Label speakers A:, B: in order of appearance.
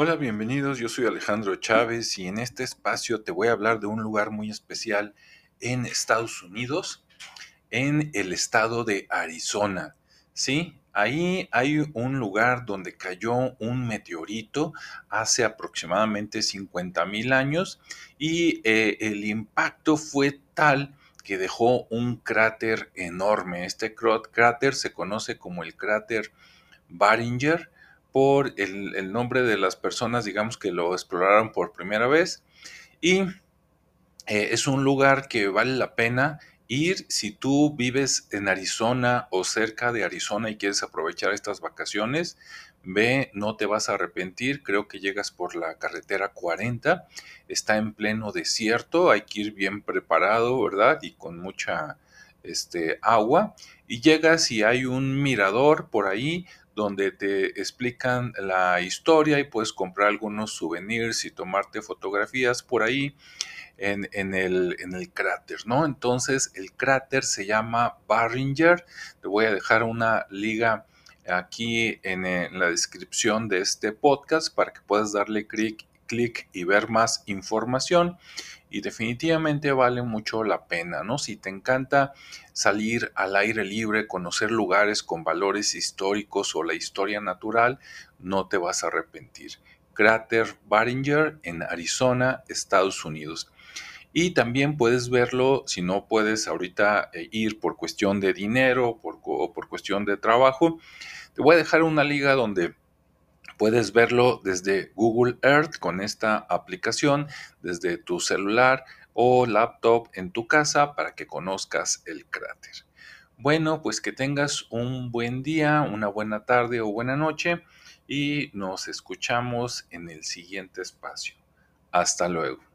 A: Hola, bienvenidos. Yo soy Alejandro Chávez y en este espacio te voy a hablar de un lugar muy especial en Estados Unidos, en el estado de Arizona. Sí, ahí hay un lugar donde cayó un meteorito hace aproximadamente 50 mil años y eh, el impacto fue tal que dejó un cráter enorme. Este cráter se conoce como el cráter Baringer por el, nombre de las personas, digamos, que lo exploraron por primera vez. Y eh, es un lugar que vale la pena ir si tú vives en Arizona o cerca de Arizona y quieres aprovechar estas vacaciones. Ve, no te vas a arrepentir. Creo que llegas por la carretera 40. Está en pleno desierto. Hay que ir bien preparado, ¿verdad? Y con mucha este, agua. Y llegas y hay un mirador por ahí donde te explican la historia y puedes comprar algunos souvenirs y tomarte fotografías por ahí en, el, en el cráter, ¿no? Entonces el cráter se llama Barringer. Te voy a dejar una liga aquí en, en la descripción de este podcast para que puedas darle clic clic y ver más información y definitivamente vale mucho la pena, ¿no? Si te encanta salir al aire libre, conocer lugares con valores históricos o la historia natural, no te vas a arrepentir. Cráter Baringer en Arizona, Estados Unidos. Y también puedes verlo si no puedes ahorita eh, ir por cuestión de dinero o por cuestión de trabajo. Te voy a dejar una liga donde Puedes verlo desde Google Earth con esta aplicación, desde tu celular o laptop en tu casa para que conozcas el cráter. Bueno, pues que tengas un buen día, una buena tarde o buena noche y nos escuchamos en el siguiente espacio. Hasta luego.